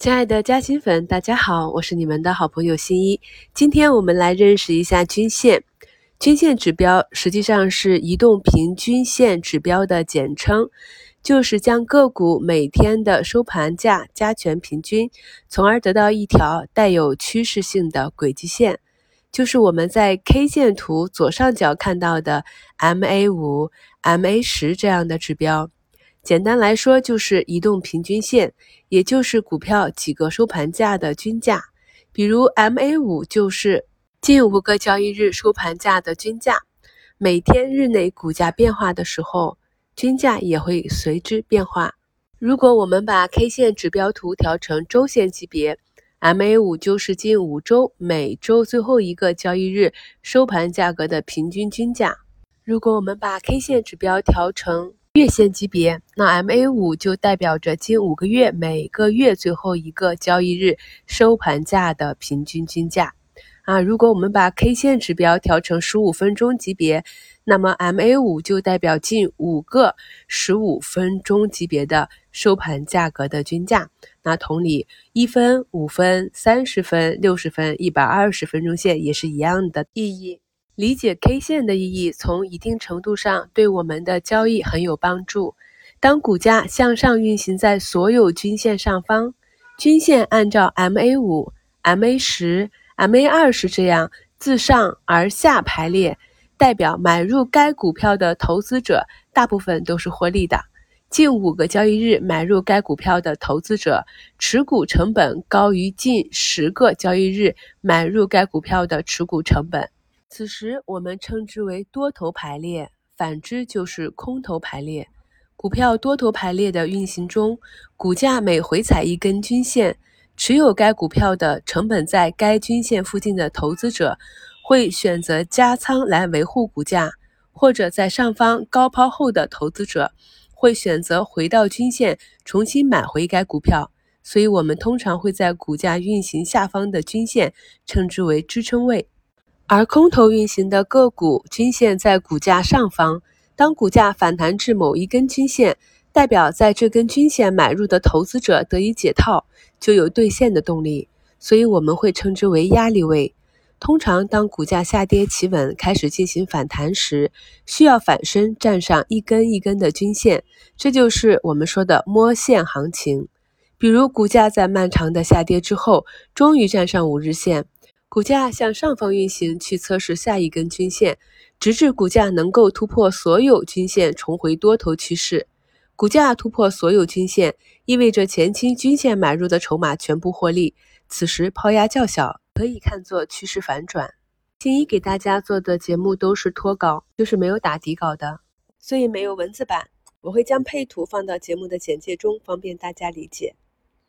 亲爱的嘉兴粉，大家好，我是你们的好朋友新一。今天我们来认识一下均线。均线指标实际上是移动平均线指标的简称，就是将个股每天的收盘价加权平均，从而得到一条带有趋势性的轨迹线，就是我们在 K 线图左上角看到的 MA 五、MA 十这样的指标。简单来说，就是移动平均线，也就是股票几个收盘价的均价。比如 MA 五就是近五个交易日收盘价的均价，每天日内股价变化的时候，均价也会随之变化。如果我们把 K 线指标图调成周线级别，MA 五就是近五周每周最后一个交易日收盘价格的平均均价。如果我们把 K 线指标调成月线级别，那 MA 五就代表着近五个月每个月最后一个交易日收盘价的平均均价啊。如果我们把 K 线指标调成十五分钟级别，那么 MA 五就代表近五个十五分钟级别的收盘价格的均价。那同理，一分、五分、三十分、六十分、一百二十分钟线也是一样的意义。理解 K 线的意义，从一定程度上对我们的交易很有帮助。当股价向上运行在所有均线上方，均线按照 MA 五、MA 十、MA 二十这样自上而下排列，代表买入该股票的投资者大部分都是获利的。近五个交易日买入该股票的投资者，持股成本高于近十个交易日买入该股票的持股成本。此时我们称之为多头排列，反之就是空头排列。股票多头排列的运行中，股价每回踩一根均线，持有该股票的成本在该均线附近的投资者会选择加仓来维护股价，或者在上方高抛后的投资者会选择回到均线重新买回该股票。所以，我们通常会在股价运行下方的均线称之为支撑位。而空头运行的个股均线在股价上方，当股价反弹至某一根均线，代表在这根均线买入的投资者得以解套，就有兑现的动力，所以我们会称之为压力位。通常，当股价下跌企稳，开始进行反弹时，需要反身站上一根一根的均线，这就是我们说的摸线行情。比如，股价在漫长的下跌之后，终于站上五日线。股价向上方运行，去测试下一根均线，直至股价能够突破所有均线，重回多头趋势。股价突破所有均线，意味着前期均线买入的筹码全部获利，此时抛压较小，可以看作趋势反转。新一给大家做的节目都是脱稿，就是没有打底稿的，所以没有文字版。我会将配图放到节目的简介中，方便大家理解。